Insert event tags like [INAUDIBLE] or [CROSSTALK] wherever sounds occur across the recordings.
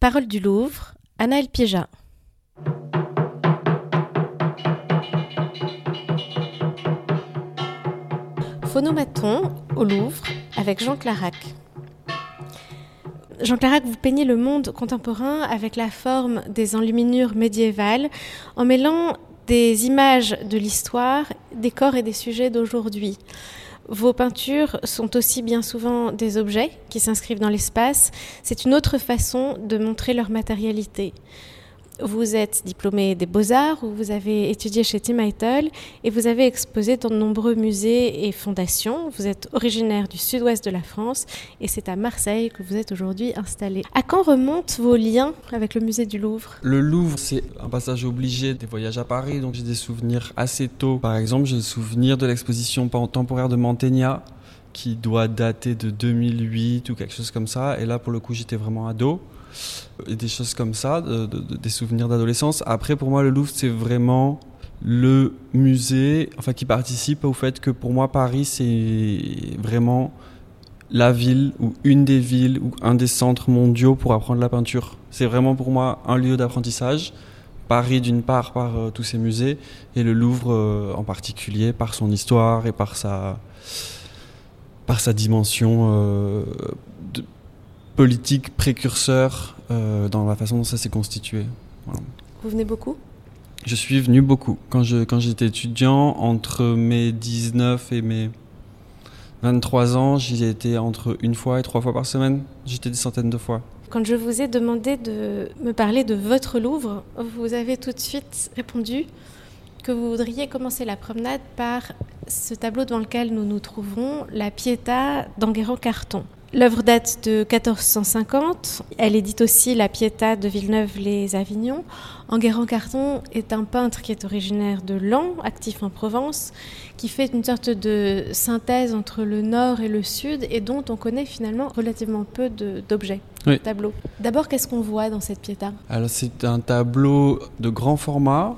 Parole du Louvre, Anaël Piéja. Phonomaton au Louvre avec Jean Clarac. Jean Clarac, vous peignez le monde contemporain avec la forme des enluminures médiévales en mêlant des images de l'histoire, des corps et des sujets d'aujourd'hui. Vos peintures sont aussi bien souvent des objets qui s'inscrivent dans l'espace. C'est une autre façon de montrer leur matérialité. Vous êtes diplômé des beaux-arts, où vous avez étudié chez Tim Eitel et vous avez exposé dans de nombreux musées et fondations. Vous êtes originaire du sud-ouest de la France et c'est à Marseille que vous êtes aujourd'hui installé. À quand remontent vos liens avec le musée du Louvre? Le Louvre, c'est un passage obligé des voyages à Paris, donc j'ai des souvenirs assez tôt. Par exemple, j'ai le souvenir de l'exposition temporaire de Mantegna qui doit dater de 2008 ou quelque chose comme ça. Et là, pour le coup, j'étais vraiment ado des choses comme ça, des souvenirs d'adolescence. Après, pour moi, le Louvre, c'est vraiment le musée, enfin, qui participe au fait que pour moi, Paris, c'est vraiment la ville ou une des villes ou un des centres mondiaux pour apprendre la peinture. C'est vraiment pour moi un lieu d'apprentissage. Paris d'une part par euh, tous ses musées et le Louvre euh, en particulier par son histoire et par sa, par sa dimension euh, politique précurseur euh, dans la façon dont ça s'est constitué. Vous venez beaucoup? Je suis venu beaucoup. Quand, je, quand j'étais étudiant, entre mes 19 et mes 23 ans, j'y étais entre une fois et trois fois par semaine. J'étais des centaines de fois. Quand je vous ai demandé de me parler de votre Louvre, vous avez tout de suite répondu que vous voudriez commencer la promenade par ce tableau devant lequel nous nous trouvons, la Pietà d'Enguerrand-Carton. L'œuvre date de 1450. Elle édite aussi la Pietà de Villeneuve-les-Avignon. Enguerrand-Carton est un peintre qui est originaire de Laon, actif en Provence, qui fait une sorte de synthèse entre le nord et le sud et dont on connaît finalement relativement peu d'objets, de, tableaux. D'abord, qu'est-ce qu'on voit dans cette Pietà? Alors, c'est un tableau de grand format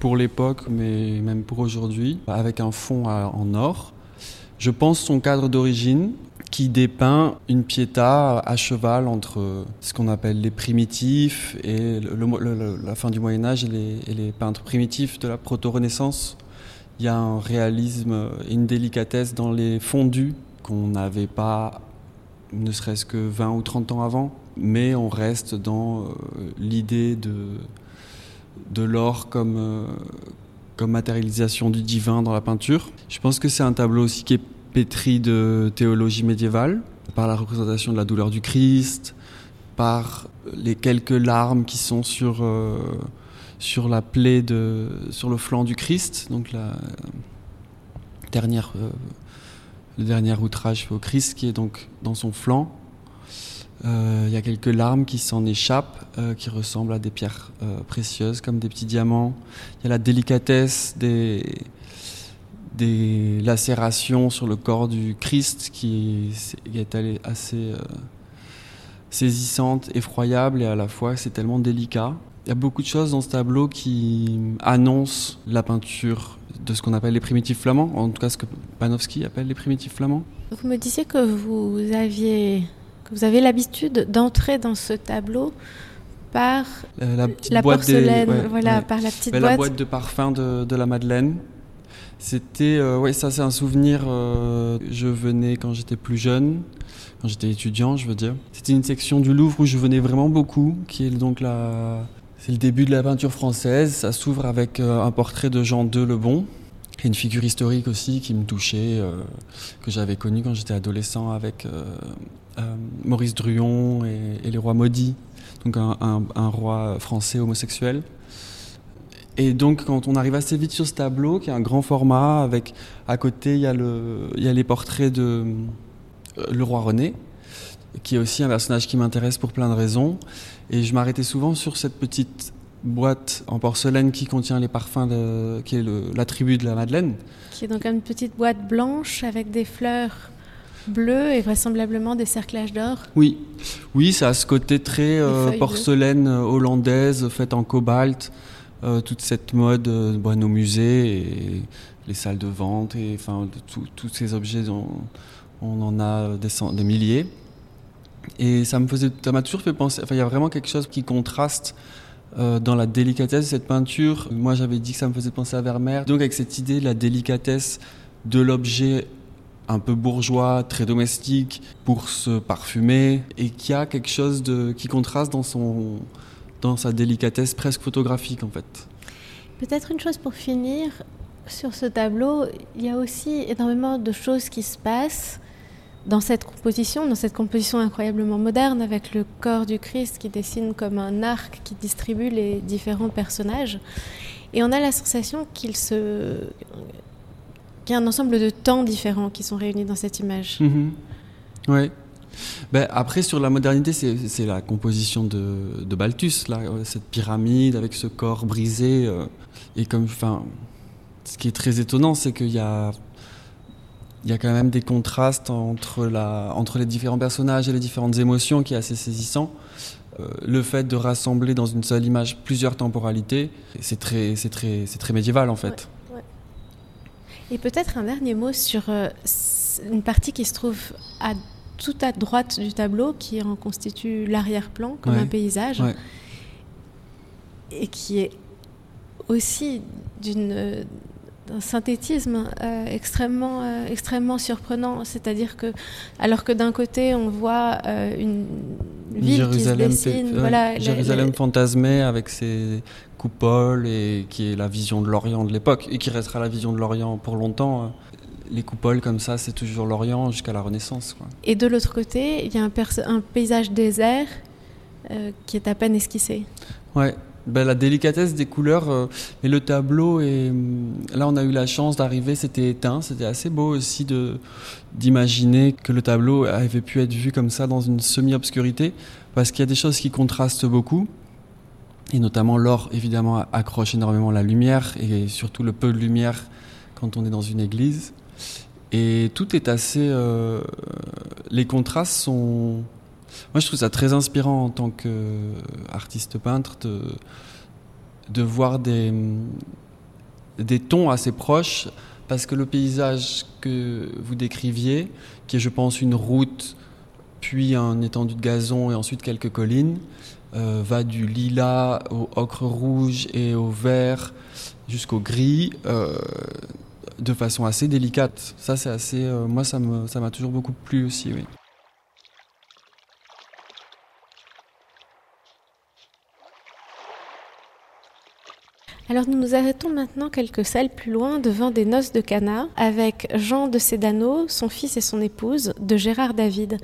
pour l'époque, mais même pour aujourd'hui, avec un fond en or. Je pense son cadre d'origine, qui dépeint une piéta à cheval entre ce qu'on appelle les primitifs et la fin du Moyen Âge et les, peintres primitifs de la proto-Renaissance. Il y a un réalisme et une délicatesse dans les fondus qu'on n'avait pas ne serait-ce que 20 ou 30 ans avant, mais on reste dans euh, l'idée de, de l'or comme, euh, comme matérialisation du divin dans la peinture. Je pense que c'est un tableau aussi qui est pétri de théologie médiévale, par la représentation de la douleur du Christ, par les quelques larmes qui sont sur, euh, sur la plaie, de, sur le flanc du Christ, donc la dernière, euh, le dernier outrage au Christ qui est donc dans son flanc. Euh, il y a quelques larmes qui s'en échappent, qui ressemblent à des pierres précieuses comme des petits diamants. Il y a la délicatesse des, des lacérations sur le corps du Christ qui est, assez euh, saisissante, effroyable et à la fois c'est tellement délicat. Il y a beaucoup de choses dans ce tableau qui annoncent la peinture de ce qu'on appelle les primitifs flamands, en tout cas ce que Panofsky appelle les primitifs flamands. Vous me disiez que vous aviez que vous avez l'habitude d'entrer dans ce tableau par la, petite boîte porcelaine, voilà, par la petite boîte. La boîte de parfum de, de la Madeleine. C'était, euh, ouais, ça c'est un souvenir. Euh, je venais quand j'étais plus jeune, quand j'étais étudiant, je veux dire. C'était une section du Louvre où je venais vraiment beaucoup, qui est donc la, c'est le début de la peinture française. Ça s'ouvre avec euh, un portrait de Jean II le Bon, et une figure historique aussi qui me touchait, que j'avais connu quand j'étais adolescent avec Maurice Druon et, les rois maudits, donc un roi français homosexuel. Et donc, quand on arrive assez vite sur ce tableau, qui est un grand format, avec à côté, il y a, le, il y a les portraits de euh, le roi René, qui est aussi un personnage qui m'intéresse pour plein de raisons. Et je m'arrêtais souvent sur cette petite boîte en porcelaine qui contient les parfums, de, qui est l'attribut de la Madeleine. Qui est donc une petite boîte blanche avec des fleurs bleues et vraisemblablement des cerclages d'or. Oui, oui, ça a ce côté très euh, porcelaine hollandaise faite en cobalt. Euh, toute cette mode, euh, nos musées et les salles de vente, et enfin tous ces objets, on, en a des, des, milliers. Et ça me faisait, m'a toujours fait penser. Enfin, il y a vraiment quelque chose qui contraste euh, dans la délicatesse de cette peinture. Moi, j'avais dit que ça me faisait penser à Vermeer. Donc, avec cette idée de la délicatesse de l'objet un peu bourgeois, très domestique, pour se parfumer, et qui a quelque chose qui contraste dans, son, dans sa délicatesse presque photographique, en fait. Peut-être une chose pour finir, sur ce tableau, il y a aussi énormément de choses qui se passent dans cette composition, dans cette composition incroyablement moderne avec le corps du Christ qui dessine comme un arc qui distribue les différents personnages. Et on a la sensation qu'il se... qu'il y a un ensemble de temps différents qui sont réunis dans cette image. Mhm. Oui. Ben, après, sur la modernité, c'est la composition de, de, Balthus, là, cette pyramide avec ce corps brisé. Euh, et comme, enfin, ce qui est très étonnant, c'est qu'il y a y a quand même des contrastes entre, la, entre les différents personnages et les différentes émotions qui est assez saisissant. Euh, le fait de rassembler dans une seule image plusieurs temporalités, c'est très, très, très médiéval en fait. Et peut-être un dernier mot sur euh, une partie qui se trouve à, tout à droite du tableau, qui en constitue l'arrière-plan comme un paysage, et qui est aussi d'une un synthétisme euh, extrêmement, euh, extrêmement surprenant. C'est-à-dire que, alors que d'un côté, on voit euh, une ville Jérusalem qui se dessine. voilà, Jérusalem fantasmée avec ses coupoles et qui est la vision de l'Orient de l'époque et qui restera la vision de l'Orient pour longtemps. Les coupoles comme ça, c'est toujours l'Orient jusqu'à la Renaissance. Quoi. Et de l'autre côté, il y a un, un paysage désert qui est à peine esquissé. Ouais, ben, la délicatesse des couleurs euh, et le tableau. Et là, on a eu la chance d'arriver, c'était éteint. C'était assez beau aussi de d'imaginer que le tableau avait pu être vu comme ça dans une semi-obscurité, parce qu'il y a des choses qui contrastent beaucoup. Et notamment l'or, évidemment, accroche énormément la lumière, et surtout le peu de lumière quand on est dans une église. Et tout est assez... Euh, les contrastes sont moi, je trouve ça très inspirant en tant qu'artiste peintre de, de voir des, des tons assez proches parce que le paysage que vous décriviez, qui est, je pense, une route, puis un étendue de gazon et ensuite quelques collines, euh, va du lilas au ocre rouge et au vert jusqu'au gris. Euh, de façon assez délicate. Ça, c'est assez. Euh, moi, ça m'a ça toujours beaucoup plu aussi, oui. Alors nous nous arrêtons maintenant quelques salles plus loin devant des noces de Cana avec Jean de Sédano, son fils et son épouse, de Gérard David.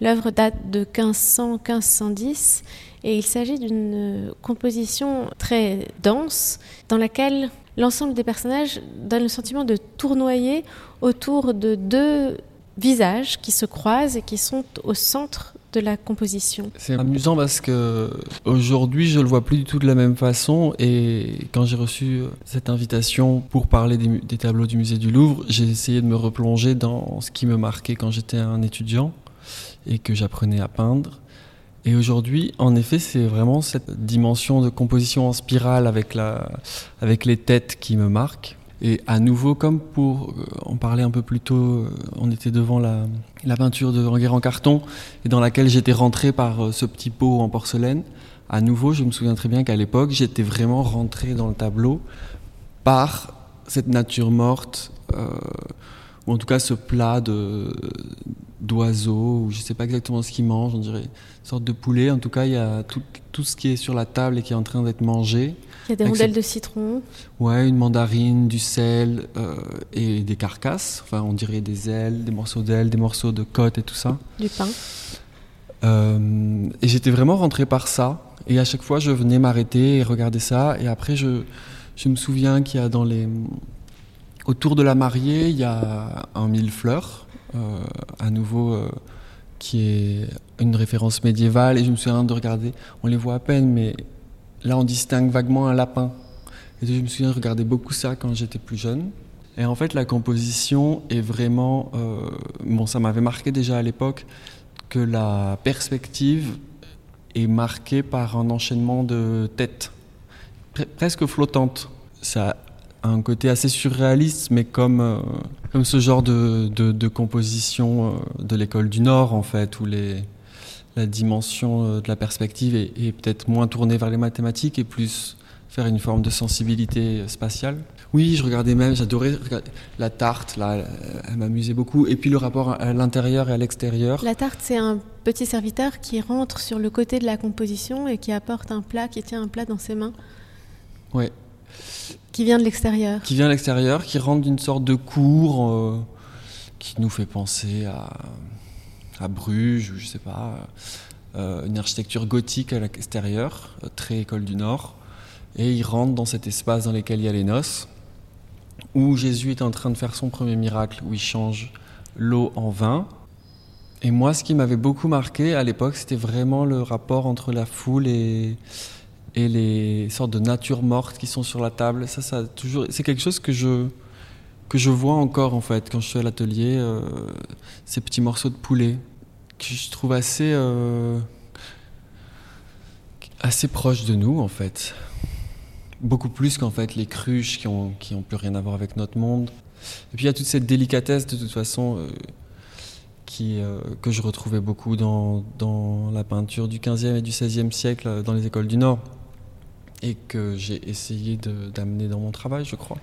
L'œuvre date de 1500-1510 et il s'agit d'une composition très dense dans laquelle l'ensemble des personnages donne le sentiment de tournoyer autour de deux visages qui se croisent et qui sont au centre de la composition. C'est amusant parce que aujourd'hui je le vois plus du tout de la même façon et quand j'ai reçu cette invitation pour parler des, tableaux du musée du Louvre, j'ai essayé de me replonger dans ce qui me marquait quand j'étais un étudiant et que j'apprenais à peindre. Et aujourd'hui, en effet, c'est vraiment cette dimension de composition en spirale avec, la, avec les têtes qui me marque. Et à nouveau, comme pour euh, en parler un peu plus tôt, euh, on était devant la, peinture de Ranguer en carton, et dans laquelle j'étais rentré par euh, ce petit pot en porcelaine. À nouveau, je me souviens très bien qu'à l'époque, j'étais vraiment rentré dans le tableau par cette nature morte, ou en tout cas ce plat de d'oiseaux, ou je ne sais pas exactement ce qu'ils mangent, on dirait une sorte de poulet. En tout cas, il y a tout, tout ce qui est sur la table et qui est en train d'être mangé. Il y a des rondelles de citron. Ouais, une mandarine, du sel euh, et des carcasses. Enfin, on dirait des ailes, des morceaux d'ailes, des morceaux de côte et tout ça. Du pain. Euh, et j'étais vraiment rentré par ça. Et à chaque fois, je venais m'arrêter et regarder ça. Et après, je, je me souviens qu'il y a dans les. Autour de la mariée, il y a un mille fleurs, euh, à nouveau, qui est une référence médiévale. Et je me souviens de regarder. On les voit à peine, mais Là, on distingue vaguement un lapin. Et je me souviens de regarder beaucoup ça quand j'étais plus jeune. Et en fait, la composition est vraiment. Euh, bon, ça m'avait marqué déjà à l'époque que la perspective est marquée par un enchaînement de têtes, presque flottantes. Ça un côté assez surréaliste, mais comme, euh, comme ce genre de, de, composition euh, de l'école du Nord, en fait, où les, la dimension de la perspective est, peut-être moins tournée vers les mathématiques et plus faire une forme de sensibilité spatiale. Oui, je regardais même, j'adorais la tarte, là, elle m'amusait beaucoup. Et puis le rapport à l'intérieur et à l'extérieur. La tarte, c'est un petit serviteur qui rentre sur le côté de la composition et qui apporte un plat, qui tient un plat dans ses mains. Ouais. Qui vient de l'extérieur. Qui vient de l'extérieur, qui rentre d'une sorte de cour euh, qui nous fait penser à, à Bruges, ou je sais pas, euh, une architecture gothique à l'extérieur, euh, très école du Nord. Et il rentre dans cet espace dans lequel il y a les noces où Jésus est en train de faire son premier miracle, où il change l'eau en vin. Et moi, ce qui m'avait beaucoup marqué à l'époque, c'était vraiment le rapport entre la foule et, et les sortes de natures mortes qui sont sur la table. Ça, ça toujours, c'est quelque chose que je que je vois encore en fait quand je suis à l'atelier. Euh, ces petits morceaux de poulet que je trouve assez euh, assez proches de nous en fait beaucoup plus qu'en fait les cruches qui ont, qui ont plus rien à voir avec notre monde. Et puis il y a toute cette délicatesse de toute façon euh, qui, que je retrouvais beaucoup dans, dans, la peinture du 15e et du 16e siècle dans les écoles du Nord et que j'ai essayé d'amener dans mon travail, je crois.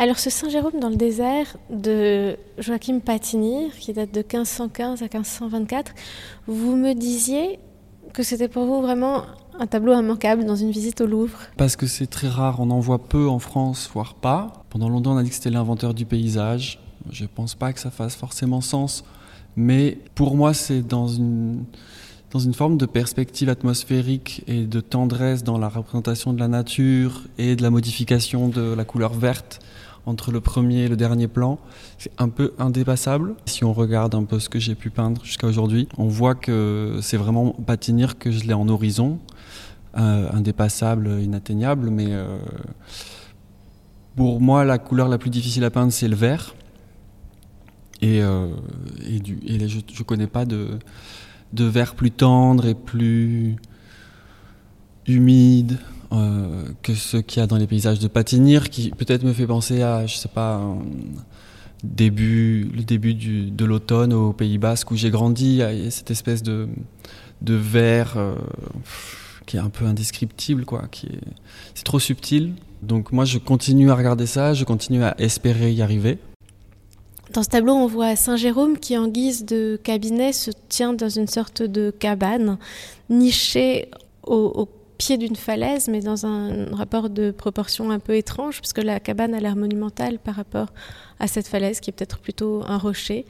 Alors ce Saint Jérôme dans le désert de Joachim Patinir, qui date de 1515 à 1524, vous me disiez que c'était pour vous vraiment un tableau immanquable dans une visite au Louvre Parce que c'est très rare, on en voit peu en France, voire pas. Pendant longtemps on a dit que c'était l'inventeur du paysage. Je ne pense pas que ça fasse forcément sens, mais pour moi c'est dans une dans une forme de perspective atmosphérique et de tendresse dans la représentation de la nature et de la modification de la couleur verte entre le premier et le dernier plan, c'est un peu indépassable. Si on regarde un peu ce que j'ai pu peindre jusqu'à aujourd'hui, on voit que c'est vraiment Patinir que je l'ai en horizon, euh, indépassable, inatteignable, mais euh, pour moi, la couleur la plus difficile à peindre, c'est le vert. Et, euh, je ne connais pas de, de plus tendre et plus humide, euh, que ce qu'il y a dans les paysages de Patinir, qui peut-être me fait penser à, je sais pas, début, le début de l'automne au Pays Basque où j'ai grandi. A cette espèce de, de euh, qui est un peu indescriptible, quoi. Qui est, c'est trop subtil. Donc moi, je continue à regarder ça, je continue à espérer y arriver. Dans ce tableau, on voit Saint Jérôme qui, en guise de cabinet, se tient dans une sorte de cabane, nichée au, pied d'une falaise, mais dans un rapport de proportion un peu étrange, puisque la cabane a l'air monumentale par rapport à cette falaise, qui est peut-être plutôt un rocher.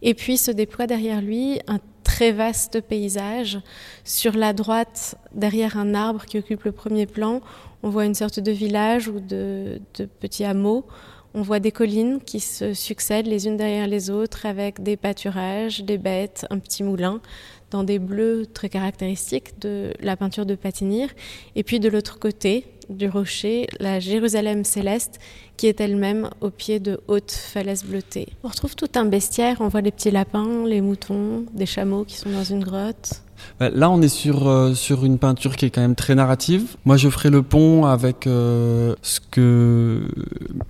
Et puis se déploie derrière lui un très vaste paysage. Sur la droite, derrière un arbre qui occupe le premier plan, on voit une sorte de village ou de, de petits hameaux. On voit des collines qui se succèdent les unes derrière les autres avec des pâturages, des bêtes, un petit moulin dans des bleus très caractéristiques de la peinture de Patinir. Et puis de l'autre côté du rocher, la Jérusalem céleste, qui est elle-même au pied de hautes falaises bleutées. On retrouve tout un bestiaire, on voit les petits lapins, les moutons, des chameaux qui sont dans une grotte. Là, on est sur, euh, sur une peinture qui est quand même très narrative. Moi, je ferai le pont avec euh, ce que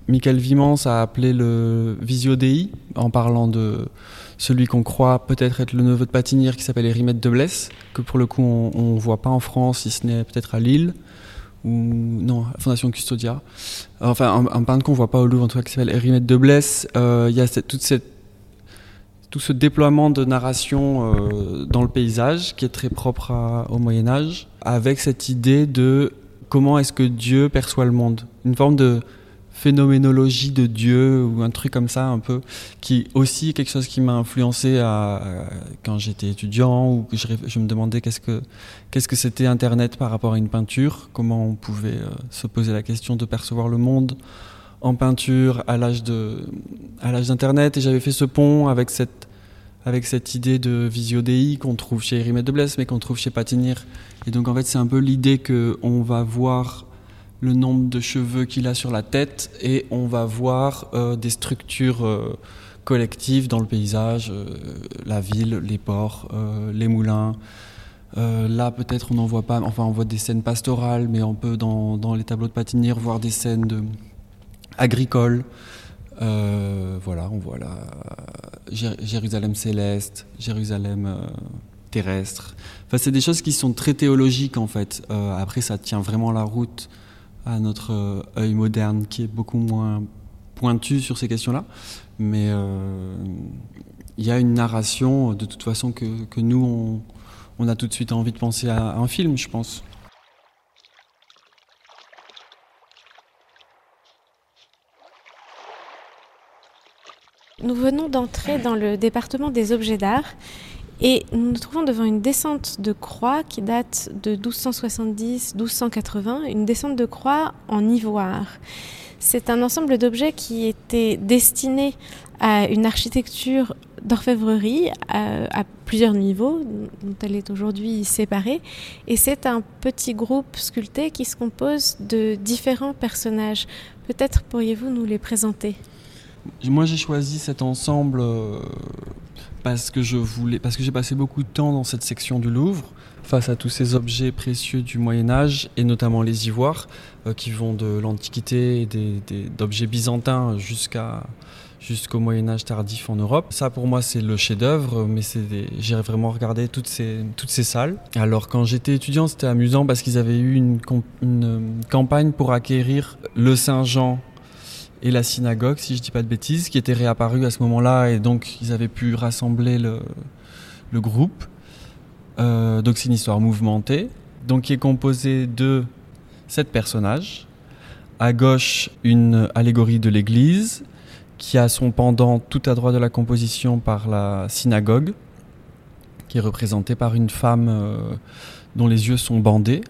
Michael Vimans a appelé le visio dei, en parlant de celui qu'on croit peut-être être le neveu de Patinir qui s'appelle Erimède de Blesse, que pour le coup on ne voit pas en France, si ce n'est peut-être à Lille, ou non, Fondation Custodia. Enfin, un, peintre qu'on voit pas au Louvre en tout cas qui s'appelle Erimède de Blesse. Euh, il y a toute cette, tout ce déploiement de narration euh, dans le paysage qui est très propre au Moyen Âge, avec cette idée de comment est-ce que Dieu perçoit le monde. Une forme de phénoménologie de Dieu ou un truc comme ça un peu, qui aussi quelque chose qui m'a influencé quand j'étais étudiant ou que je, me demandais qu'est-ce que qu'est-ce que c'était Internet par rapport à une peinture, comment on pouvait euh, se poser la question de percevoir le monde en peinture à l'âge d'Internet et j'avais fait ce pont avec cette idée de visio dei qu'on trouve chez Rimet de Blesse mais qu'on trouve chez Patinir et donc en fait c'est un peu l'idée que on va voir le nombre de cheveux qu'il a sur la tête et on va voir euh, des structures euh, collectives dans le paysage, euh, la ville, les ports, les moulins. là, peut-être on n'en voit pas, enfin on voit des scènes pastorales, mais on peut dans, dans les tableaux de Patinir voir des scènes de, agricoles. voilà, on voit là Jérusalem céleste, Jérusalem terrestre. Enfin, c'est des choses qui sont très théologiques en fait. après, ça tient vraiment la route à notre œil moderne qui est beaucoup moins pointu sur ces questions-là. Mais il y a une narration de toute façon que, nous, on, a tout de suite envie de penser à, un film, je pense. Nous venons d'entrer dans le département des objets d'art et nous nous trouvons devant une descente de croix qui date de 1270-1280, une descente de croix en ivoire. C'est un ensemble d'objets qui était destiné à une architecture d'orfèvrerie à, plusieurs niveaux, dont elle est aujourd'hui séparée. Et c'est un petit groupe sculpté qui se compose de différents personnages. Peut-être pourriez-vous nous les présenter? Moi, j'ai choisi cet ensemble euh, parce que je voulais, parce que j'ai passé beaucoup de temps dans cette section du Louvre face à tous ces objets précieux du Moyen Âge et notamment les ivoires euh, qui vont de l'Antiquité, d'objets byzantins jusqu'à jusqu'au Moyen Âge tardif en Europe. Ça pour moi c'est le chef-d'œuvre, mais j'ai vraiment regardé toutes ces toutes ces salles. Alors quand j'étais étudiant c'était amusant parce qu'ils avaient eu une, une euh, campagne pour acquérir le Saint-Jean et la synagogue, si je dis pas de bêtises, qui était réapparu à ce moment-là et donc ils avaient pu rassembler le, le groupe. Euh, donc c'est une histoire mouvementée, donc qui est composée de sept personnages. À gauche, une allégorie de l'Église, qui a son pendant tout à droite de la composition par la synagogue, qui est représentée par une femme euh, dont les yeux sont bandés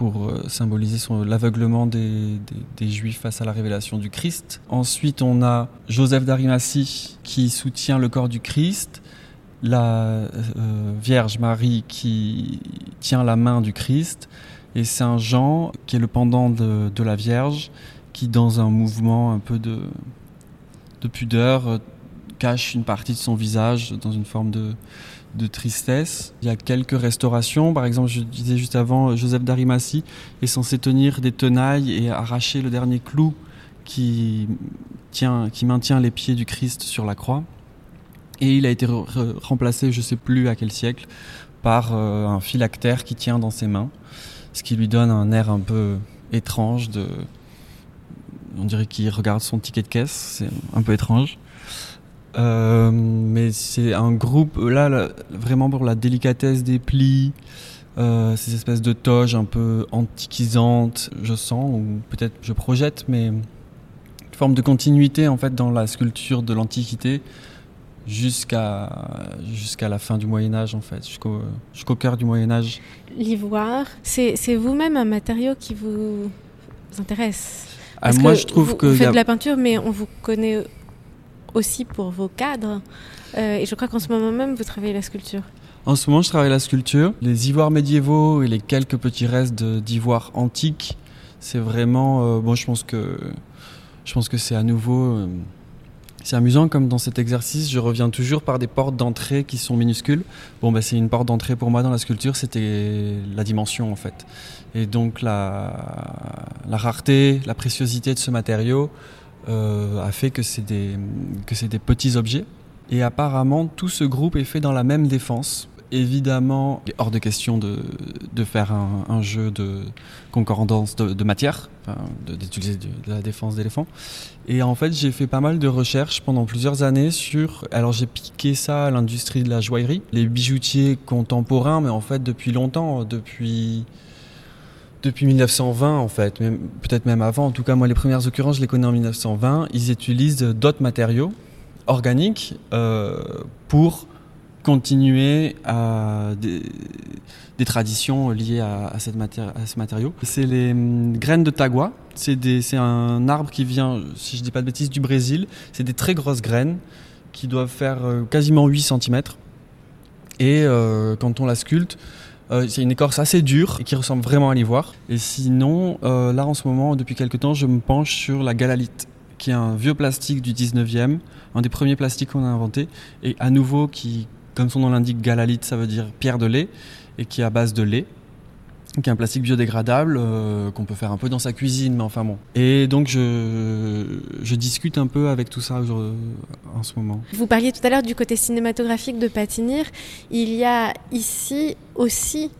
pour euh, symboliser l'aveuglement des, Juifs face à la révélation du Christ. Ensuite, on a Joseph d'Arimathie qui soutient le corps du Christ, la euh, Vierge Marie qui tient la main du Christ, et Saint Jean qui est le pendant de la Vierge, qui dans un mouvement un peu de de pudeur cache une partie de son visage dans une forme de, tristesse. Il y a quelques restaurations. Par exemple, je disais juste avant, Joseph d'Arimathie est censé tenir des tenailles et arracher le dernier clou qui, tient, qui maintient les pieds du Christ sur la croix. Et il a été remplacé, je ne sais plus à quel siècle, par euh, un phylactère qui tient dans ses mains, ce qui lui donne un air un peu étrange on dirait qu'il regarde son ticket de caisse, c'est un peu étrange. Euh, mais c'est un groupe, là, vraiment pour la délicatesse des plis, euh, ces espèces de toges un peu antiquisantes, je sens, ou peut-être je projette, mais une forme de continuité en fait dans la sculpture de l'Antiquité jusqu'à jusqu'à la fin du Moyen Âge en fait, jusqu'au jusqu'au cœur du Moyen Âge. L'ivoire, c'est vous-même un matériau qui vous intéresse? Ah, moi, je trouve vous, que vous faites de la peinture, mais on vous connaît aussi pour vos cadres. Euh, et je crois qu'en ce moment même, vous travaillez la sculpture. En ce moment, je travaille la sculpture. Les ivoires médiévaux et les quelques petits restes d'ivoire antique, c'est vraiment. Euh, bon, je pense que je pense que c'est à nouveau. Euh, c'est amusant comme dans cet exercice, je reviens toujours par des portes d'entrée qui sont minuscules. Bon, bah, c'est une porte d'entrée pour moi dans la sculpture, c'était la dimension en fait. Et donc la rareté, la préciosité de ce matériau euh, a fait que c'est des, des petits objets. Et apparemment, tout ce groupe est fait dans la même défense. Évidemment, hors de question de, de faire un, jeu de concordance de, de matière, d'utiliser de, la défense d'éléphant. Et en fait, j'ai fait pas mal de recherches pendant plusieurs années sur. Alors, j'ai piqué ça à l'industrie de la joaillerie, les bijoutiers contemporains, mais en fait, depuis longtemps, depuis depuis 1920 en fait, peut-être même avant. En tout cas, moi, les premières occurrences, je les connais en 1920. Ils utilisent d'autres matériaux organiques euh, pour continuer à des, traditions liées à, à, cette à ce matériau. C'est les hum, graines de tagua. C'est un arbre qui vient, si je dis pas de bêtises, du Brésil. C'est des très grosses graines qui doivent faire euh, quasiment 8 cm. Et euh, quand on la sculpte, euh, c'est une écorce assez dure et qui ressemble vraiment à l'ivoire. Et sinon, euh, là en ce moment, depuis quelques temps, je me penche sur la galalite, qui est un vieux plastique du 19e, un des premiers plastiques qu'on a inventé, et à nouveau qui, comme son nom l'indique, galalite, ça veut dire pierre de lait, et qui est à base de lait. Est un plastique biodégradable euh, qu'on peut faire un peu dans sa cuisine, mais enfin bon. Et donc je, je discute un peu avec tout ça en ce moment. Vous parliez tout à l'heure du côté cinématographique de Patinir. Il y a ici aussi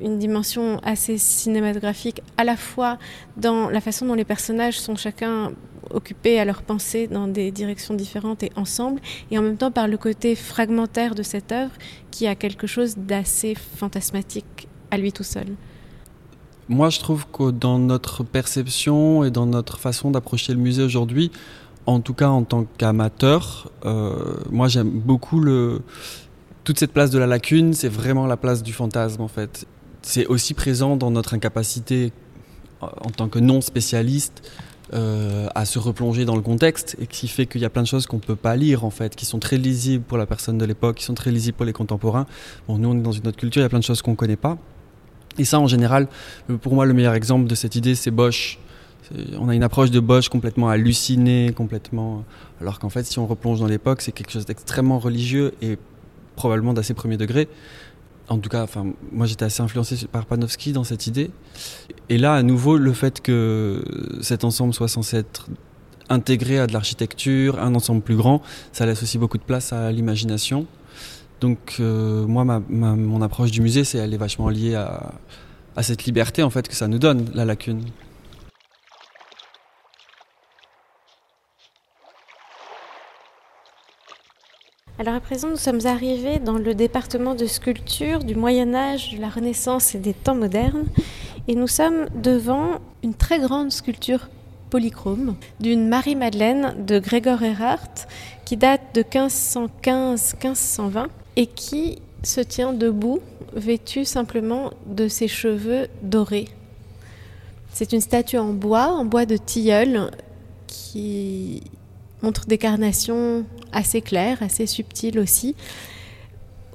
une dimension assez cinématographique, à la fois dans la façon dont les personnages sont chacun occupés à leur pensée dans des directions différentes et ensemble, et en même temps par le côté fragmentaire de cette œuvre qui a quelque chose d'assez fantasmatique à lui tout seul. Moi, je trouve que dans notre perception et dans notre façon d'approcher le musée aujourd'hui, en tout cas en tant qu'amateur, euh, moi j'aime beaucoup toute cette place de la lacune, c'est vraiment la place du fantasme en fait. C'est aussi présent dans notre incapacité en tant que non spécialiste euh, à se replonger dans le contexte et qui fait qu'il y a plein de choses qu'on ne peut pas lire en fait, qui sont très lisibles pour la personne de l'époque, qui sont très lisibles pour les contemporains. Bon, nous on est dans une autre culture, il y a plein de choses qu'on ne connaît pas. Et ça en général, pour moi le meilleur exemple de cette idée c'est Bosch. On a une approche de Bosch complètement hallucinée, complètement... Alors qu'en fait si on replonge dans l'époque c'est quelque chose d'extrêmement religieux et probablement d'assez premier degré en tout cas, enfin, moi j'étais assez influencé par Panofsky dans cette idée. Et là, à nouveau, le fait que cet ensemble soit censé être intégré à de l'architecture, un ensemble plus grand, ça laisse aussi beaucoup de place à l'imagination. Donc, euh, moi, mon approche du musée, c'est elle est vachement liée à, à cette liberté en fait que ça nous donne, la lacune. Alors à présent, nous sommes arrivés dans le département de sculpture du Moyen Âge, de la Renaissance et des temps modernes, et nous sommes devant une très grande sculpture polychrome d'une Marie-Madeleine de Gregor Erhardt qui date de 1515-1520 et qui se tient debout, vêtue simplement de ses cheveux dorés. C'est une statue en bois, en bois de tilleul, qui montre des carnations assez claires, assez subtiles aussi.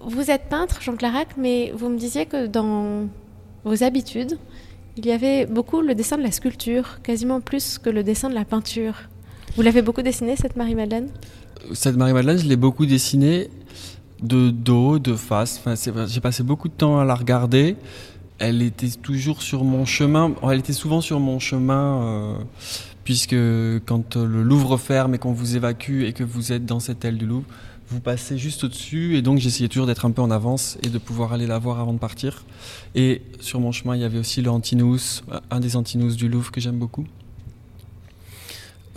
Vous êtes peintre, Jean Clarac, mais vous me disiez que dans vos habitudes, il y avait beaucoup le dessin de la sculpture, quasiment plus que le dessin de la peinture. Vous l'avez beaucoup dessiné, cette Marie-Madeleine? Cette Marie-Madeleine, je l'ai beaucoup dessinée de dos, de face. Enfin, J'ai passé beaucoup de temps à la regarder. Elle était toujours sur mon chemin. Elle était souvent sur mon chemin. Euh, puisque quand le Louvre ferme et qu'on vous évacue et que vous êtes dans cette aile du Louvre, vous passez juste au-dessus et donc j'essayais toujours d'être un peu en avance et de pouvoir aller la voir avant de partir. Et sur mon chemin, il y avait aussi le Antinous, un des Antinous du Louvre que j'aime beaucoup,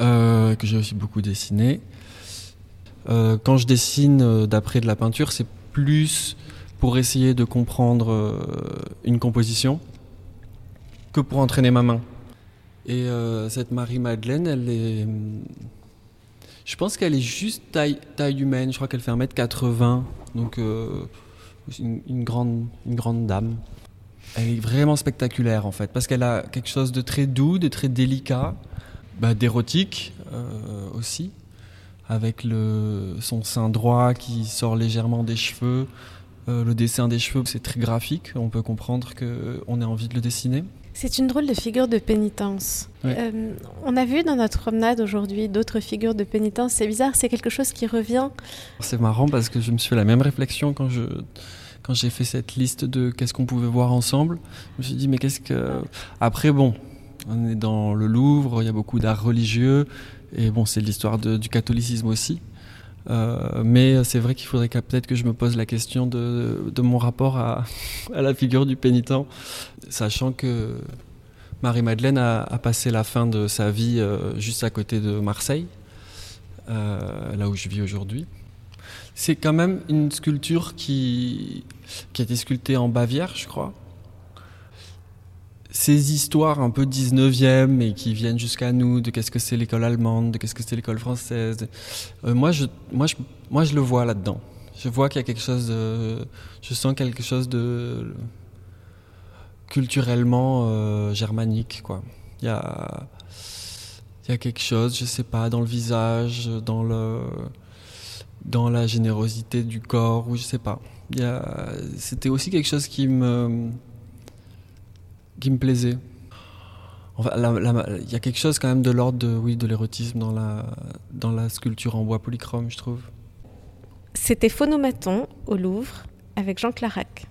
euh, que j'ai aussi beaucoup dessiné. Euh, quand je dessine euh, d'après de la peinture, c'est plus pour essayer de comprendre une composition que pour entraîner ma main. Et euh, cette Marie-Madeleine, elle est. Je pense qu'elle est juste taille, humaine. Je crois qu'elle fait 1m80. Donc, euh, une, grande, une grande dame. Elle est vraiment spectaculaire, en fait. Parce qu'elle a quelque chose de très doux, de très délicat, bah, d'érotique euh, aussi. Avec le, son sein droit qui sort légèrement des cheveux. le dessin des cheveux, c'est très graphique. On peut comprendre qu'on ait envie de le dessiner. C'est une drôle de figure de pénitence. Euh, on a vu dans notre promenade aujourd'hui d'autres figures de pénitence. C'est bizarre, c'est quelque chose qui revient. C'est marrant parce que je me suis fait la même réflexion quand je quand j'ai fait cette liste de qu'est-ce qu'on pouvait voir ensemble. Je me suis dit mais qu'est-ce que après bon, on est dans le Louvre, il y a beaucoup d'art religieux et bon c'est l'histoire du catholicisme aussi. Euh, mais c'est vrai qu'il faudrait peut-être que je me pose la question de, mon rapport [LAUGHS] à, la figure du pénitent, sachant que Marie-Madeleine a, passé la fin de sa vie euh, juste à côté de Marseille, euh, là où je vis aujourd'hui. C'est quand même une sculpture qui a été sculptée en Bavière, je crois, ces histoires un peu 19e et qui viennent jusqu'à nous de qu'est-ce que c'est l'école allemande, de qu'est-ce que c'est l'école française. Euh, moi, je, moi, je, moi, je le vois là-dedans. Je vois qu'il y a quelque chose de, je sens quelque chose de culturellement euh, germanique, quoi. Il y a, il y a quelque chose, je sais pas, dans le visage, dans le, dans la générosité du corps, ou je sais pas. C'était aussi quelque chose qui me qui me plaisait. il y a quelque chose quand même de l'ordre de, oui, de l'érotisme dans la, dans la sculpture en bois polychrome, je trouve. C'était Phonomaton au Louvre avec Jean Clarac.